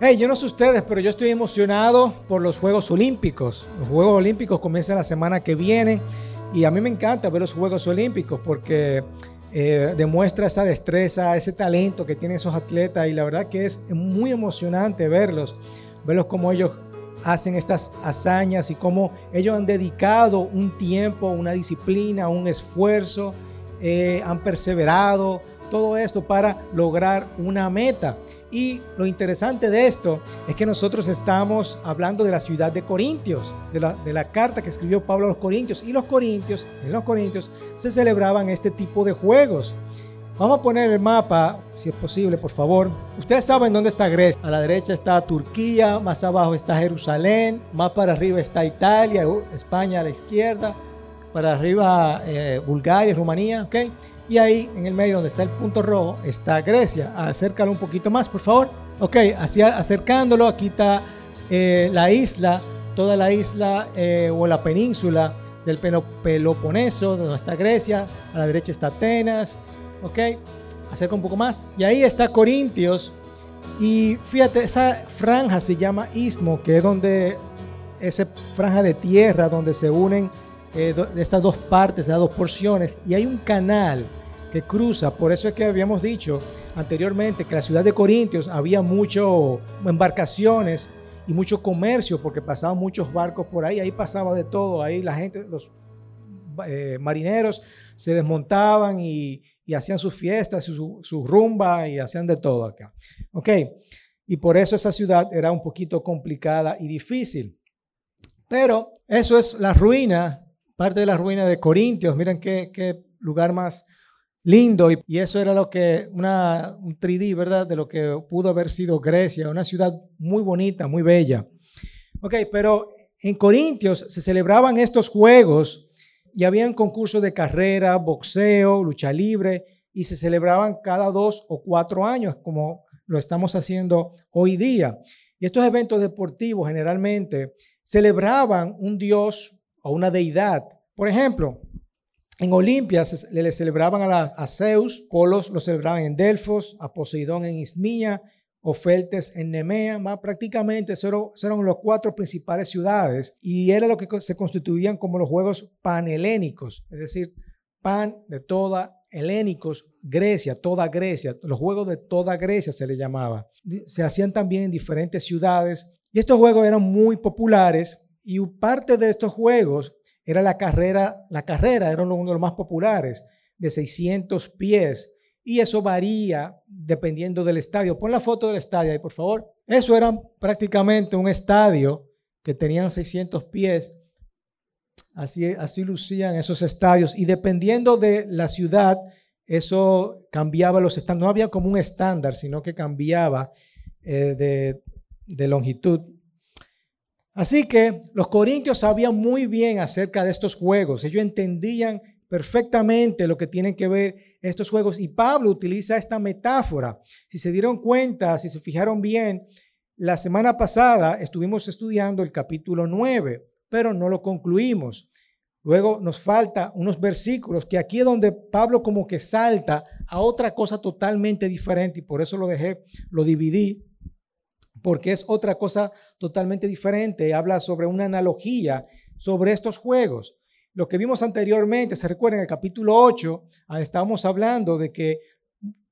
Hey, yo no sé ustedes, pero yo estoy emocionado por los Juegos Olímpicos. Los Juegos Olímpicos comienzan la semana que viene y a mí me encanta ver los Juegos Olímpicos porque eh, demuestra esa destreza, ese talento que tienen esos atletas y la verdad que es muy emocionante verlos, verlos como ellos hacen estas hazañas y cómo ellos han dedicado un tiempo, una disciplina, un esfuerzo, eh, han perseverado, todo esto para lograr una meta. Y lo interesante de esto es que nosotros estamos hablando de la ciudad de Corintios, de la, carta que escribió Pablo a los Corintios. Y los Corintios, en los Corintios se celebraban este tipo de juegos. Vamos a poner el mapa, si es posible, por favor. Ustedes saben dónde está Grecia. A la derecha está Turquía, más abajo está Jerusalén, más para arriba está Italia, España a la izquierda, para arriba eh, Bulgaria, Rumanía, ¿ok? Y ahí en el medio donde está el punto rojo está Grecia. Acércalo un poquito más, por favor. Ok, así acercándolo, aquí está eh, la isla, toda la isla eh, o la península del Peloponeso, donde está Grecia. A la derecha está Atenas. Ok, acerca un poco más. Y ahí está Corintios. Y fíjate, esa franja se llama istmo, que es donde, esa franja de tierra donde se unen eh, estas dos partes, de dos porciones. Y hay un canal que cruza. Por eso es que habíamos dicho anteriormente que la ciudad de Corintios había muchas embarcaciones y mucho comercio porque pasaban muchos barcos por ahí. Ahí pasaba de todo. Ahí la gente, los eh, marineros se desmontaban y, hacían sus fiestas, su, su, rumba y hacían de todo acá. Ok. Y por eso esa ciudad era un poquito complicada y difícil. Pero eso es la ruina, parte de la ruina de Corintios. Miren qué, qué lugar más lindo y, eso era lo que, una, un 3D, ¿verdad? De lo que pudo haber sido Grecia, una ciudad muy bonita, muy bella. Ok, pero en Corintios se celebraban estos juegos y habían concursos de carrera, boxeo, lucha libre y se celebraban cada dos o cuatro años como lo estamos haciendo hoy día. Y estos eventos deportivos generalmente celebraban un dios o una deidad. Por ejemplo, en Olimpia le celebraban a, Zeus, Polos lo celebraban en Delfos, a Poseidón en Ismía, Ofeltes en Nemea, más prácticamente eran, eran los cuatro principales ciudades y era lo que se constituían como los juegos panhelénicos, es decir, pan de toda helénicos, Grecia, toda Grecia, los juegos de toda Grecia se le llamaba. Se hacían también en diferentes ciudades y estos juegos eran muy populares y parte de estos juegos era la carrera, la carrera era uno de los más populares, de 600 pies, y eso varía dependiendo del estadio. Pon la foto del estadio ahí, por favor. Eso era prácticamente un estadio que tenían 600 pies. Así, así lucían esos estadios. Y dependiendo de la ciudad, eso cambiaba los estándares. No había como un estándar, sino que cambiaba eh, de, de longitud. Así que los corintios sabían muy bien acerca de estos juegos. Ellos entendían perfectamente lo que tienen que ver estos juegos. Y Pablo utiliza esta metáfora. Si se dieron cuenta, si se fijaron bien, la semana pasada estuvimos estudiando el capítulo 9, pero no lo concluimos. Luego nos falta unos versículos que aquí es donde Pablo como que salta a otra cosa totalmente diferente y por eso lo dejé, lo dividí porque es otra cosa totalmente diferente. Habla sobre una analogía sobre estos juegos. Lo que vimos anteriormente, se recuerda en el capítulo 8, ah, estábamos hablando de que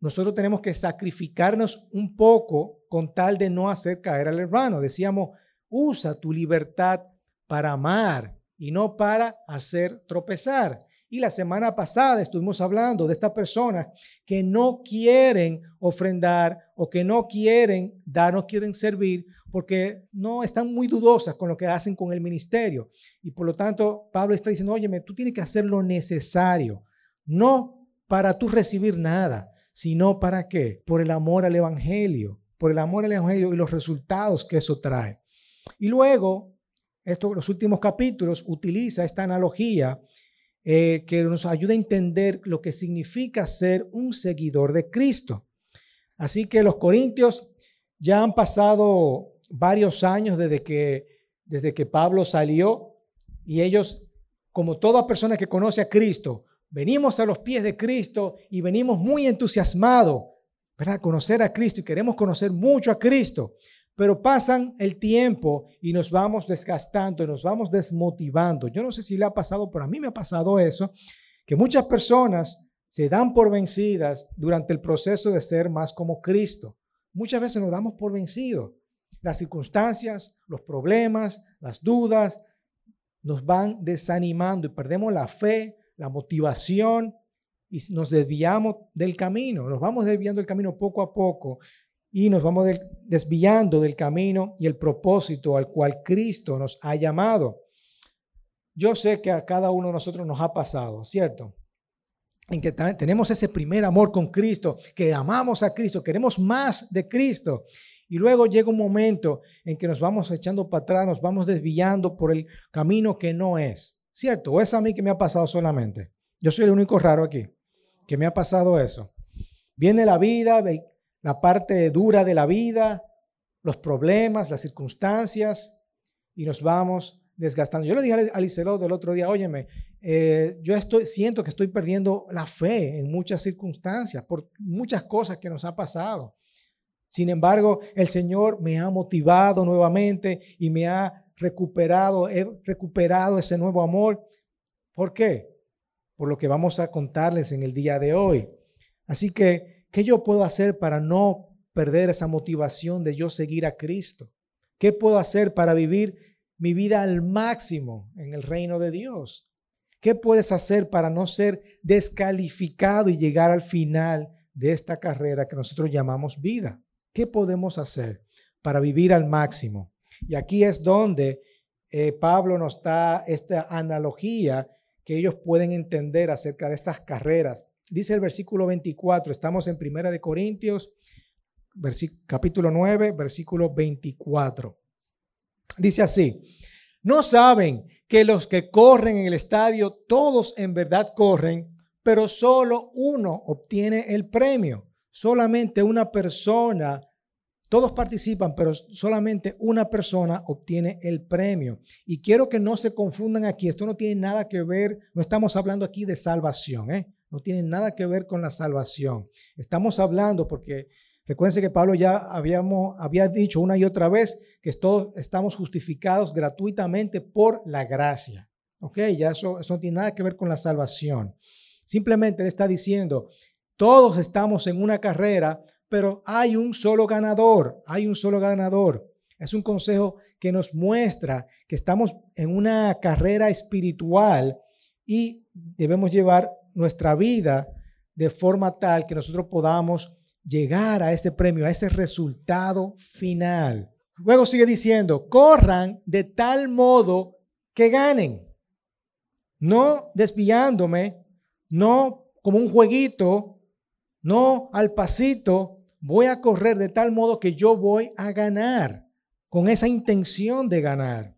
nosotros tenemos que sacrificarnos un poco con tal de no hacer caer al hermano. Decíamos, usa tu libertad para amar y no para hacer tropezar. Y la semana pasada estuvimos hablando de estas personas que no quieren ofrendar o que no quieren dar, no quieren servir porque no están muy dudosas con lo que hacen con el ministerio. Y por lo tanto, Pablo está diciendo, oye, tú tienes que hacer lo necesario, no para tú recibir nada, sino para qué? Por el amor al Evangelio, por el amor al Evangelio y los resultados que eso trae. Y luego, esto, los últimos capítulos utiliza esta analogía eh, que nos ayuda a entender lo que significa ser un seguidor de Cristo. Así que los corintios ya han pasado varios años desde que, desde que Pablo salió y ellos, como toda persona que conoce a Cristo, venimos a los pies de Cristo y venimos muy entusiasmados para conocer a Cristo y queremos conocer mucho a Cristo. Pero pasan el tiempo y nos vamos desgastando, nos vamos desmotivando. Yo no sé si le ha pasado, pero a mí me ha pasado eso, que muchas personas se dan por vencidas durante el proceso de ser más como Cristo. Muchas veces nos damos por vencidos. Las circunstancias, los problemas, las dudas nos van desanimando y perdemos la fe, la motivación y nos desviamos del camino. Nos vamos desviando del camino poco a poco y nos vamos desviando del camino y el propósito al cual Cristo nos ha llamado. Yo sé que a cada uno de nosotros nos ha pasado, ¿cierto? En que tenemos ese primer amor con Cristo, que amamos a Cristo, queremos más de Cristo. Y luego llega un momento en que nos vamos echando para atrás, nos vamos desviando por el camino que no es. ¿Cierto? ¿O es a mí que me ha pasado solamente? Yo soy el único raro aquí que me ha pasado eso. Viene la vida, la parte dura de la vida, los problemas, las circunstancias, y nos vamos desgastando. Yo le dije a Licelot del otro día, óyeme, eh, yo estoy, siento que estoy perdiendo la fe en muchas circunstancias, por muchas cosas que nos ha pasado. Sin embargo, el Señor me ha motivado nuevamente y me ha recuperado, he recuperado ese nuevo amor. ¿Por qué? Por lo que vamos a contarles en el día de hoy. Así que, ¿qué yo puedo hacer para no perder esa motivación de yo seguir a Cristo? ¿Qué puedo hacer para vivir mi vida al máximo en el reino de Dios? ¿Qué puedes hacer para no ser descalificado y llegar al final de esta carrera que nosotros llamamos vida? ¿Qué podemos hacer para vivir al máximo? Y aquí es donde eh, Pablo nos da esta analogía que ellos pueden entender acerca de estas carreras. Dice el versículo 24, estamos en Primera de Corintios, capítulo 9, versículo 24. Dice así, no saben que los que corren en el estadio, todos en verdad corren, pero solo uno obtiene el premio. Solamente una persona todos participan, pero solamente una persona obtiene el premio. Y quiero que no se confundan aquí. Esto no tiene nada que ver, no estamos hablando aquí de salvación, ¿eh? No tiene nada que ver con la salvación. Estamos hablando porque recuérdense que Pablo ya habíamos, había dicho una y otra vez que todos estamos justificados gratuitamente por la gracia. ¿Ok? Ya eso, eso no tiene nada que ver con la salvación. Simplemente le está diciendo, todos estamos en una carrera pero hay un solo ganador, hay un solo ganador. Es un consejo que nos muestra que estamos en una carrera espiritual y debemos llevar nuestra vida de forma tal que nosotros podamos llegar a ese premio, a ese resultado final. Luego sigue diciendo, corran de tal modo que ganen, no desviándome, no como un jueguito, no al pasito, voy a correr de tal modo que yo voy a ganar, con esa intención de ganar.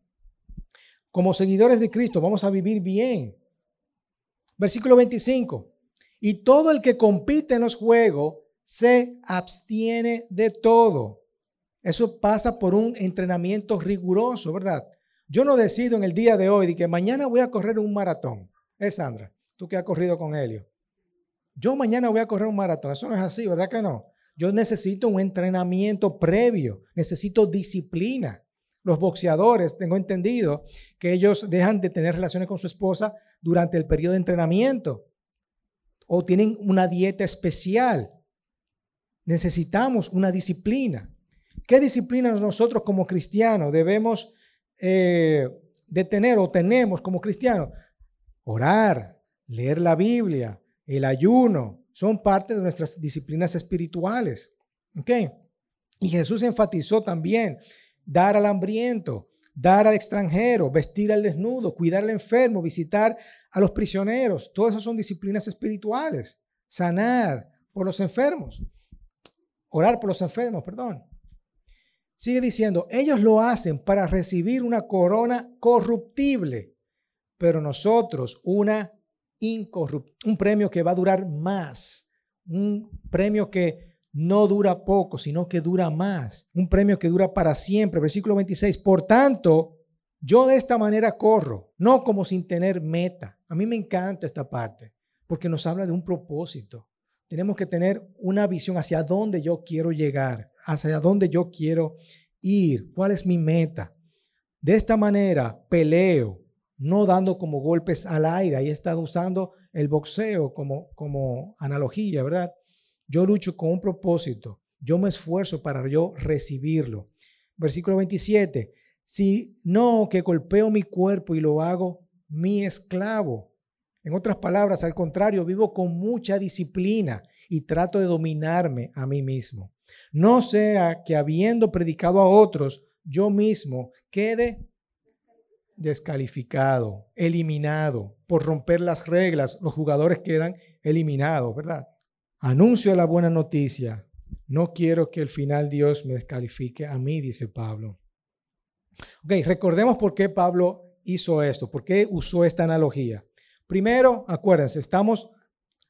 Como seguidores de Cristo vamos a vivir bien. Versículo 25. Y todo el que compite en los juegos se abstiene de todo. Eso pasa por un entrenamiento riguroso, ¿verdad? Yo no decido en el día de hoy de que mañana voy a correr un maratón. Es Sandra, tú que has corrido con Helio. Yo mañana voy a correr un maratón. Eso no es así, ¿verdad que no? Yo necesito un entrenamiento previo, necesito disciplina. Los boxeadores, tengo entendido que ellos dejan de tener relaciones con su esposa durante el periodo de entrenamiento o tienen una dieta especial. Necesitamos una disciplina. ¿Qué disciplina nosotros como cristianos debemos eh, tener o tenemos como cristianos? Orar, leer la Biblia, el ayuno, son parte de nuestras disciplinas espirituales. Y Jesús enfatizó también dar al hambriento, dar al extranjero, vestir al desnudo, cuidar al enfermo, visitar a los prisioneros. Todas esas son disciplinas espirituales. Sanar por los enfermos. Orar por los enfermos, perdón. Sigue diciendo, ellos lo hacen para recibir una corona corruptible, pero nosotros una un premio que va a durar más, un premio que no dura poco, sino que dura más, un premio que dura para siempre. Versículo 26, por tanto, yo de esta manera corro, no como sin tener meta. A mí me encanta esta parte, porque nos habla de un propósito. Tenemos que tener una visión hacia dónde yo quiero llegar, hacia dónde yo quiero ir, cuál es mi meta. De esta manera peleo, no dando como golpes al aire. Ahí estado usando el boxeo como, como analogía, ¿verdad? Yo lucho con un propósito. Yo me esfuerzo para yo recibirlo. Versículo 27. Si no, que golpeo mi cuerpo y lo hago mi esclavo. En otras palabras, al contrario, vivo con mucha disciplina y trato de dominarme a mí mismo. No sea que habiendo predicado a otros, yo mismo quede descalificado, eliminado. Por romper las reglas, los jugadores quedan eliminados, ¿verdad? Anuncio la buena noticia. No quiero que al final Dios me descalifique a mí, dice Pablo. Ok, recordemos por qué Pablo hizo esto, por qué usó esta analogía. Primero, acuérdense, estamos,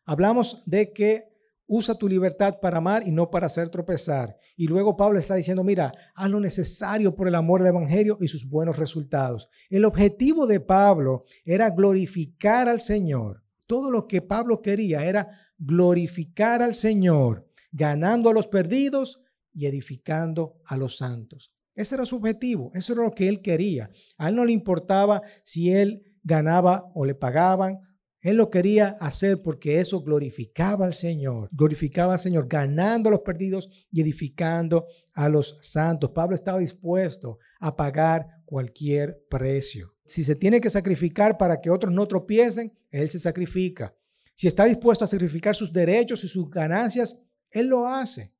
hablamos de que usa tu libertad para amar y no para hacer tropezar. Y luego Pablo está diciendo, mira, haz lo necesario por el amor del Evangelio y sus buenos resultados. El objetivo de Pablo era glorificar al Señor. Todo lo que Pablo quería era glorificar al Señor, ganando a los perdidos y edificando a los santos. Ese era su objetivo, eso era lo que él quería. A él no le importaba si él ganaba o le pagaban él lo quería hacer porque eso glorificaba al Señor, glorificaba al Señor, ganando a los perdidos y edificando a los santos. Pablo estaba dispuesto a pagar cualquier precio. Si se tiene que sacrificar para que otros no tropiecen, Él se sacrifica. Si está dispuesto a sacrificar sus derechos y sus ganancias, Él lo hace.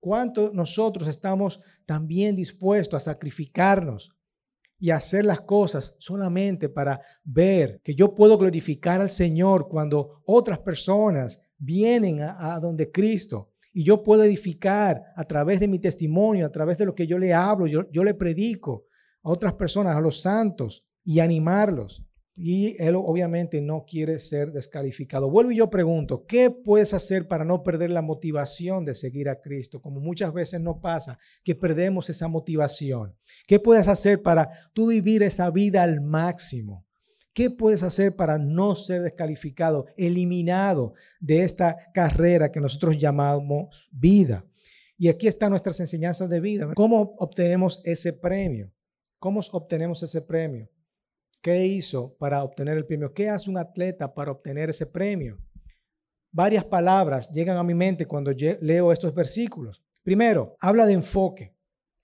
¿Cuánto nosotros estamos también dispuestos a sacrificarnos y hacer las cosas solamente para ver que yo puedo glorificar al Señor cuando otras personas vienen a, donde Cristo y yo puedo edificar a través de mi testimonio, a través de lo que yo le hablo, yo, yo le predico otras personas, a los santos y animarlos. Y él obviamente no quiere ser descalificado. Vuelvo y yo pregunto, ¿qué puedes hacer para no perder la motivación de seguir a Cristo? Como muchas veces no pasa, que perdemos esa motivación. ¿Qué puedes hacer para tú vivir esa vida al máximo? ¿Qué puedes hacer para no ser descalificado, eliminado de esta carrera que nosotros llamamos vida? Y aquí están nuestras enseñanzas de vida. ¿Cómo obtenemos ese premio? ¿Cómo obtenemos ese premio? ¿Qué hizo para obtener el premio? ¿Qué hace un atleta para obtener ese premio? Varias palabras llegan a mi mente cuando leo estos versículos. Primero, habla de enfoque.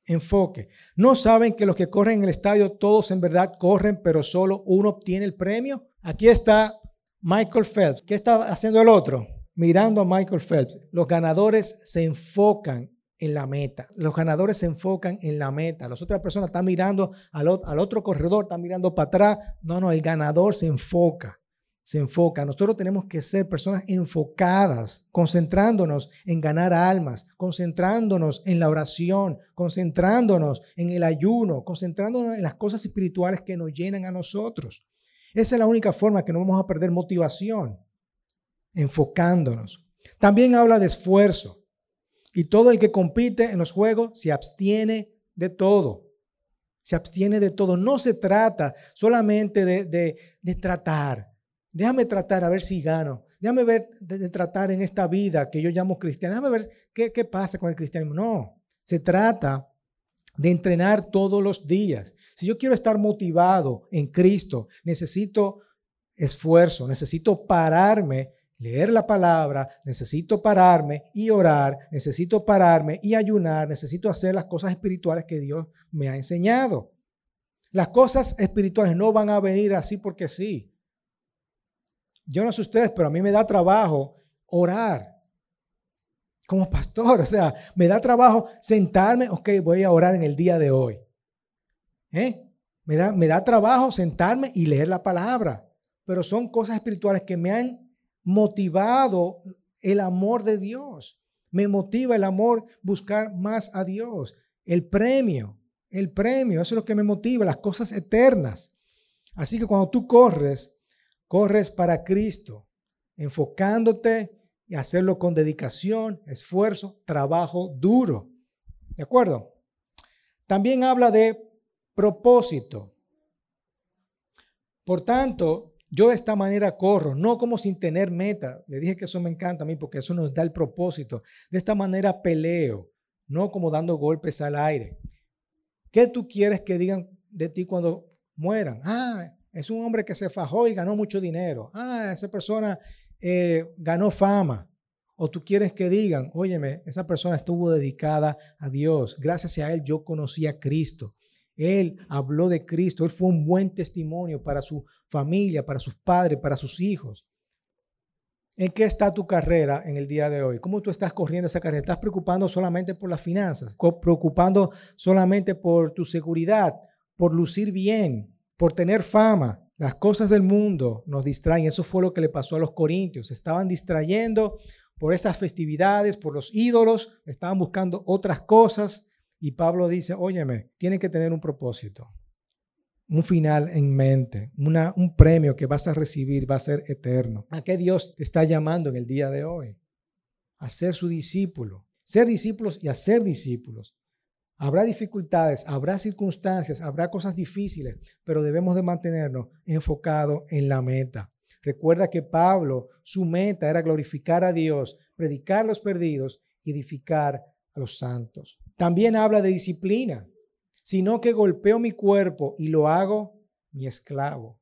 Enfoque. ¿No saben que los que corren en el estadio todos en verdad corren, pero solo uno obtiene el premio? Aquí está Michael Phelps. ¿Qué está haciendo el otro? Mirando a Michael Phelps. Los ganadores se enfocan en la meta. Los ganadores se enfocan en la meta. Las otras personas están mirando al, otro corredor, están mirando para atrás. No, no, el ganador se enfoca. Se enfoca. Nosotros tenemos que ser personas enfocadas, concentrándonos en ganar almas, concentrándonos en la oración, concentrándonos en el ayuno, concentrándonos en las cosas espirituales que nos llenan a nosotros. Esa es la única forma que no vamos a perder motivación, enfocándonos. También habla de esfuerzo. Y todo el que compite en los juegos se abstiene de todo. Se abstiene de todo. No se trata solamente de, tratar. Déjame tratar a ver si gano. Déjame ver de, tratar en esta vida que yo llamo cristiana. Déjame ver qué, qué pasa con el cristianismo. No, se trata de entrenar todos los días. Si yo quiero estar motivado en Cristo, necesito esfuerzo, necesito pararme leer la palabra, necesito pararme y orar, necesito pararme y ayunar, necesito hacer las cosas espirituales que Dios me ha enseñado. Las cosas espirituales no van a venir así porque sí. Yo no sé ustedes, pero a mí me da trabajo orar como pastor. O sea, me da trabajo sentarme, ok, voy a orar en el día de hoy. ¿Eh? Me, da, me da trabajo sentarme y leer la palabra. Pero son cosas espirituales que me han motivado el amor de Dios. Me motiva el amor buscar más a Dios. El premio, el premio, eso es lo que me motiva, las cosas eternas. Así que cuando tú corres, corres para Cristo, enfocándote y hacerlo con dedicación, esfuerzo, trabajo duro. ¿De acuerdo? También habla de propósito. Por tanto, yo de esta manera corro, no como sin tener meta. Le dije que eso me encanta a mí porque eso nos da el propósito. De esta manera peleo, no como dando golpes al aire. ¿Qué tú quieres que digan de ti cuando mueran? Ah, es un hombre que se fajó y ganó mucho dinero. Ah, esa persona eh, ganó fama. O tú quieres que digan, óyeme, esa persona estuvo dedicada a Dios. Gracias a él yo conocí a Cristo. Él habló de Cristo. Él fue un buen testimonio para su familia, para sus padres, para sus hijos. ¿En qué está tu carrera en el día de hoy? ¿Cómo tú estás corriendo esa carrera? ¿Estás preocupando solamente por las finanzas? ¿Preocupando solamente por tu seguridad? ¿Por lucir bien? ¿Por tener fama? Las cosas del mundo nos distraen. Eso fue lo que le pasó a los corintios. Estaban distrayendo por estas festividades, por los ídolos. Estaban buscando otras cosas. Y Pablo dice, óyeme, tiene que tener un propósito un final en mente, un premio que vas a recibir va a ser eterno. ¿A qué Dios te está llamando en el día de hoy? A ser su discípulo. Ser discípulos y a ser discípulos. Habrá dificultades, habrá circunstancias, habrá cosas difíciles, pero debemos de mantenernos enfocados en la meta. Recuerda que Pablo, su meta era glorificar a Dios, predicar a los perdidos y edificar a los santos. También habla de disciplina sino que golpeo mi cuerpo y lo hago mi esclavo.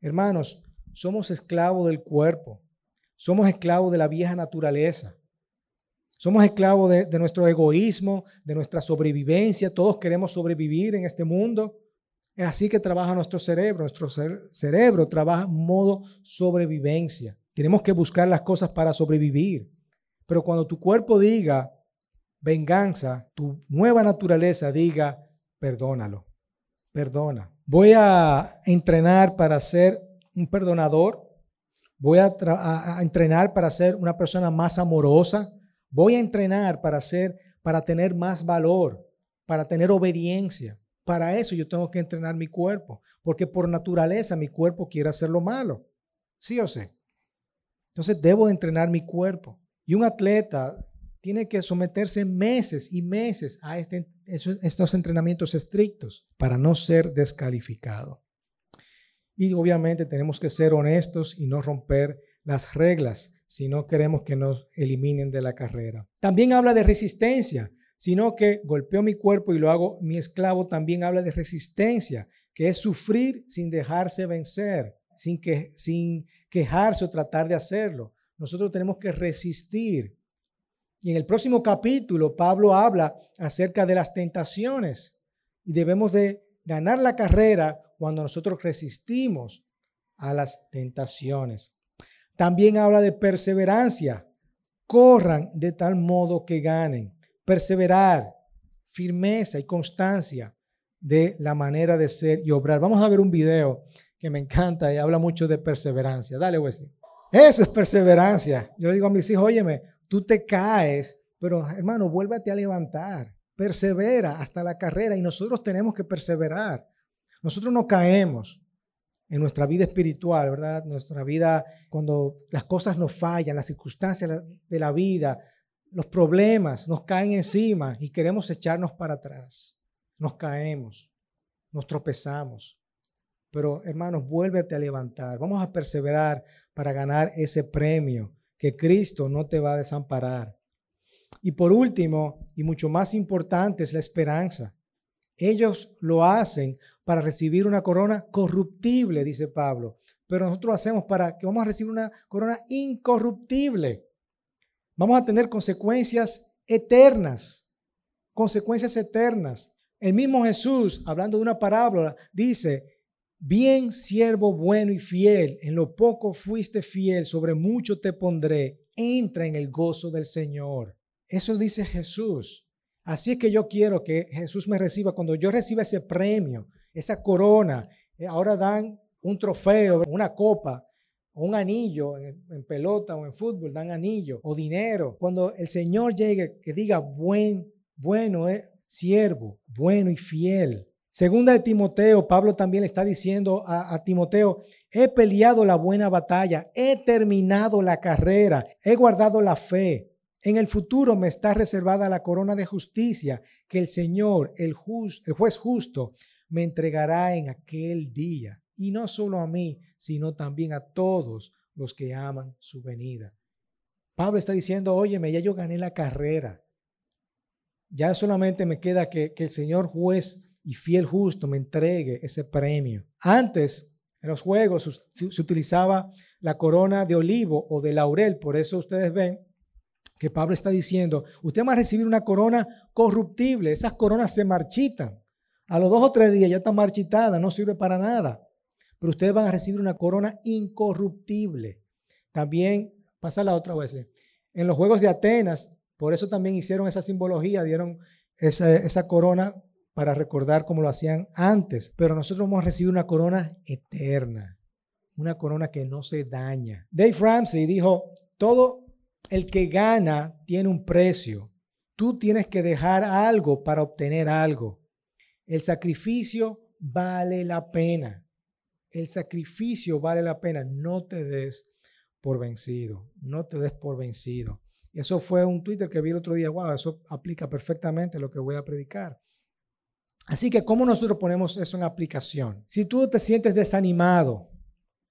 Hermanos, somos esclavos del cuerpo, somos esclavos de la vieja naturaleza, somos esclavos de, nuestro egoísmo, de nuestra sobrevivencia, todos queremos sobrevivir en este mundo. Es así que trabaja nuestro cerebro, nuestro cerebro trabaja en modo sobrevivencia. Tenemos que buscar las cosas para sobrevivir. Pero cuando tu cuerpo diga venganza, tu nueva naturaleza diga perdónalo, perdona. Voy a entrenar para ser un perdonador, voy a, entrenar para ser una persona más amorosa, voy a entrenar para ser, para tener más valor, para tener obediencia. Para eso yo tengo que entrenar mi cuerpo, porque por naturaleza mi cuerpo quiere hacer lo malo, sí o sí. Entonces debo entrenar mi cuerpo. Y un atleta tiene que someterse meses y meses a este, estos entrenamientos estrictos para no ser descalificado. Y obviamente tenemos que ser honestos y no romper las reglas si no queremos que nos eliminen de la carrera. También habla de resistencia, sino que golpeo mi cuerpo y lo hago mi esclavo. También habla de resistencia, que es sufrir sin dejarse vencer, sin, que, sin quejarse o tratar de hacerlo. Nosotros tenemos que resistir y en el próximo capítulo, Pablo habla acerca de las tentaciones y debemos de ganar la carrera cuando nosotros resistimos a las tentaciones. También habla de perseverancia. Corran de tal modo que ganen. Perseverar, firmeza y constancia de la manera de ser y obrar. Vamos a ver un video que me encanta y habla mucho de perseverancia. Dale, Wesley. Eso es perseverancia. Yo digo a mis hijos, óyeme, tú te caes, pero hermano, vuélvete a levantar, persevera hasta la carrera y nosotros tenemos que perseverar. Nosotros no caemos en nuestra vida espiritual, ¿verdad? Nuestra vida, cuando las cosas nos fallan, las circunstancias de la vida, los problemas nos caen encima y queremos echarnos para atrás. Nos caemos, nos tropezamos. Pero hermanos, vuélvete a levantar. Vamos a perseverar para ganar ese premio que Cristo no te va a desamparar. Y por último, y mucho más importante, es la esperanza. Ellos lo hacen para recibir una corona corruptible, dice Pablo, pero nosotros hacemos para que vamos a recibir una corona incorruptible. Vamos a tener consecuencias eternas, consecuencias eternas. El mismo Jesús, hablando de una parábola, dice, Bien, siervo bueno y fiel, en lo poco fuiste fiel, sobre mucho te pondré. Entra en el gozo del Señor. Eso dice Jesús. Así es que yo quiero que Jesús me reciba. Cuando yo reciba ese premio, esa corona, eh, ahora dan un trofeo, una copa, un anillo en, pelota o en fútbol, dan anillo o dinero. Cuando el Señor llegue, que diga buen, bueno, eh, siervo, bueno y fiel. Segunda de Timoteo, Pablo también le está diciendo a, Timoteo, he peleado la buena batalla, he terminado la carrera, he guardado la fe. En el futuro me está reservada la corona de justicia que el Señor, el, juez justo, me entregará en aquel día. Y no solo a mí, sino también a todos los que aman su venida. Pablo está diciendo, óyeme, ya yo gané la carrera. Ya solamente me queda que, que el Señor juez y fiel justo me entregue ese premio. Antes, en los juegos se utilizaba la corona de olivo o de laurel, por eso ustedes ven que Pablo está diciendo, usted va a recibir una corona corruptible, esas coronas se marchitan. A los dos o tres días ya está marchitada, no sirve para nada. Pero ustedes van a recibir una corona incorruptible. También pasa la otra vez. En los Juegos de Atenas, por eso también hicieron esa simbología, dieron esa, esa corona para recordar como lo hacían antes. Pero nosotros vamos a recibir una corona eterna, una corona que no se daña. Dave Ramsey dijo, todo el que gana tiene un precio. Tú tienes que dejar algo para obtener algo. El sacrificio vale la pena. El sacrificio vale la pena. No te des por vencido. No te des por vencido. Eso fue un Twitter que vi el otro día. Wow, eso aplica perfectamente lo que voy a predicar. Así que, ¿cómo nosotros ponemos eso en aplicación? Si tú te sientes desanimado,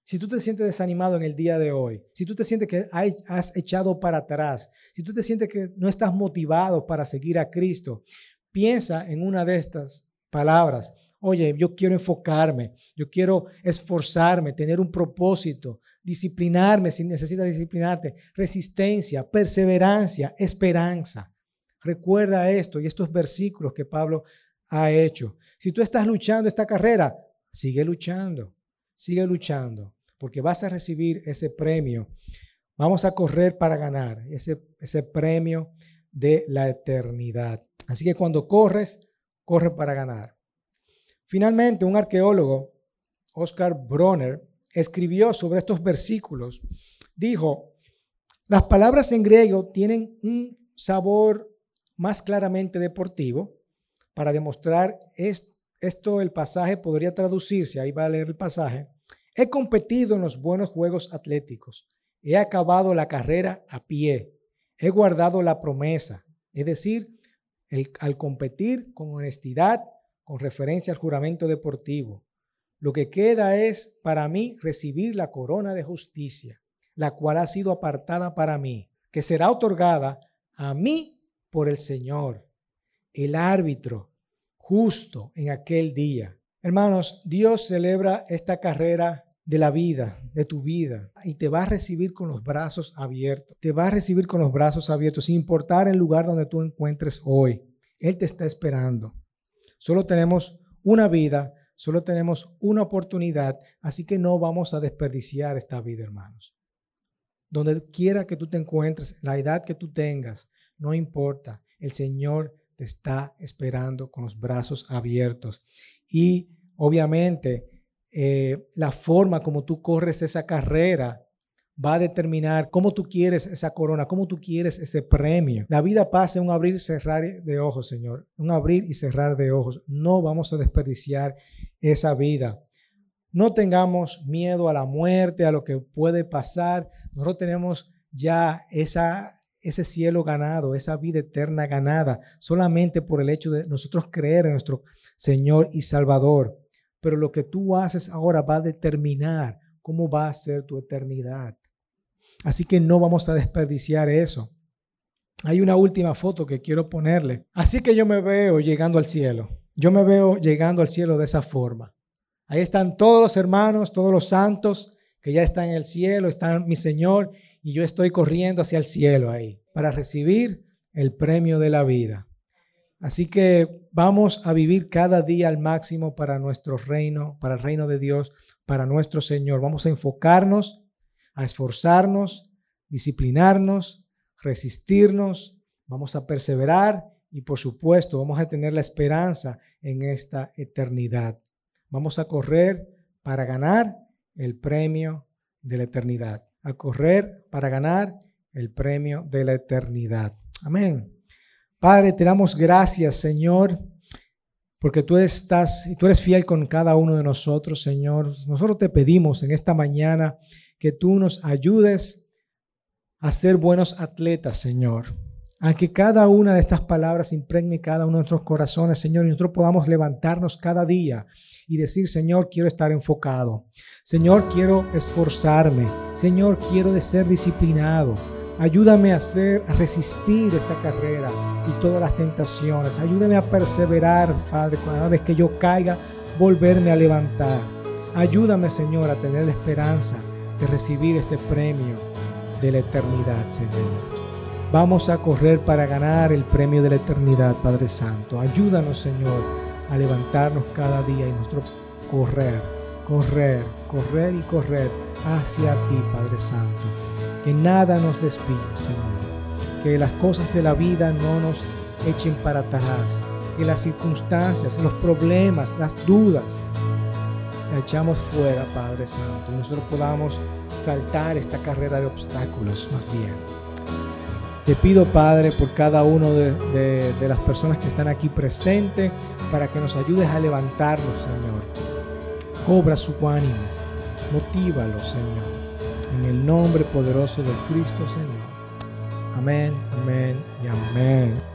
si tú te sientes desanimado en el día de hoy, si tú te sientes que has echado para atrás, si tú te sientes que no estás motivado para seguir a Cristo, piensa en una de estas palabras. Oye, yo quiero enfocarme, yo quiero esforzarme, tener un propósito, disciplinarme si necesitas disciplinarte, resistencia, perseverancia, esperanza. Recuerda esto y estos versículos que Pablo ha hecho. Si tú estás luchando esta carrera, sigue luchando, sigue luchando porque vas a recibir ese premio. Vamos a correr para ganar ese, ese premio de la eternidad. Así que cuando corres, corre para ganar. Finalmente, un arqueólogo, Oscar Bronner, escribió sobre estos versículos. Dijo, las palabras en griego tienen un sabor más claramente deportivo. Para demostrar esto, el pasaje podría traducirse, ahí va a leer el pasaje, He competido en los buenos juegos atléticos. He acabado la carrera a pie. He guardado la promesa. Es decir, al competir con honestidad, con referencia al juramento deportivo. Lo que queda es para mí recibir la corona de justicia, la cual ha sido apartada para mí, que será otorgada a mí por el Señor, el árbitro justo en aquel día. Hermanos, Dios celebra esta carrera de la vida, de tu vida, y te va a recibir con los brazos abiertos. Te va a recibir con los brazos abiertos, sin importar el lugar donde tú encuentres hoy. Él te está esperando. Solo tenemos una vida, solo tenemos una oportunidad, así que no vamos a desperdiciar esta vida, hermanos. Donde quiera que tú te encuentres, la edad que tú tengas, no importa. El Señor te está esperando con los brazos abiertos. Y obviamente, eh, la forma como tú corres esa carrera va a determinar cómo tú quieres esa corona, cómo tú quieres ese premio. La vida pasa en un abrir y cerrar de ojos, Señor. Un abrir y cerrar de ojos. No vamos a desperdiciar esa vida. No tengamos miedo a la muerte, a lo que puede pasar. Nosotros tenemos ya esa, ese cielo ganado, esa vida eterna ganada, solamente por el hecho de nosotros creer en nuestro Señor y Salvador pero lo que tú haces ahora va a determinar cómo va a ser tu eternidad. Así que no vamos a desperdiciar eso. Hay una última foto que quiero ponerle. Así que yo me veo llegando al cielo. Yo me veo llegando al cielo de esa forma. Ahí están todos los hermanos, todos los santos que ya están en el cielo, están mi Señor y yo estoy corriendo hacia el cielo ahí para recibir el premio de la vida. Así que vamos a vivir cada día al máximo para nuestro reino, para el reino de Dios, para nuestro Señor. Vamos a enfocarnos, a esforzarnos, disciplinarnos, resistirnos, vamos a perseverar y por supuesto vamos a tener la esperanza en esta eternidad. Vamos a correr para ganar el premio de la eternidad, a correr para ganar el premio de la eternidad. Amén. Padre, te damos gracias, Señor, porque tú estás y tú eres fiel con cada uno de nosotros, Señor. Nosotros te pedimos en esta mañana que tú nos ayudes a ser buenos atletas, Señor. A que cada una de estas palabras impregne cada uno de nuestros corazones, Señor, y nosotros podamos levantarnos cada día y decir, Señor, quiero estar enfocado. Señor, quiero esforzarme. Señor, quiero de ser disciplinado. Ayúdame a hacer, a resistir esta carrera y todas las tentaciones. Ayúdame a perseverar, Padre, cada vez que yo caiga, volverme a levantar. Ayúdame, Señor, a tener la esperanza de recibir este premio de la eternidad, Señor. Vamos a correr para ganar el premio de la eternidad, Padre Santo. Ayúdanos, Señor, a levantarnos cada día y nuestro correr, correr, correr y correr hacia ti, Padre Santo que nada nos desvíe, Señor. Que las cosas de la vida no nos echen para atrás. Que las circunstancias, los problemas, las dudas, la echamos fuera, Padre Santo. Y nosotros podamos saltar esta carrera de obstáculos más bien. Te pido, Padre, por cada uno de, de las personas que están aquí presentes, para que nos ayudes a levantarlos, Señor. Cobra su ánimo, motívalos, Señor en el nombre poderoso de Cristo Señor. Amén, amén y amén.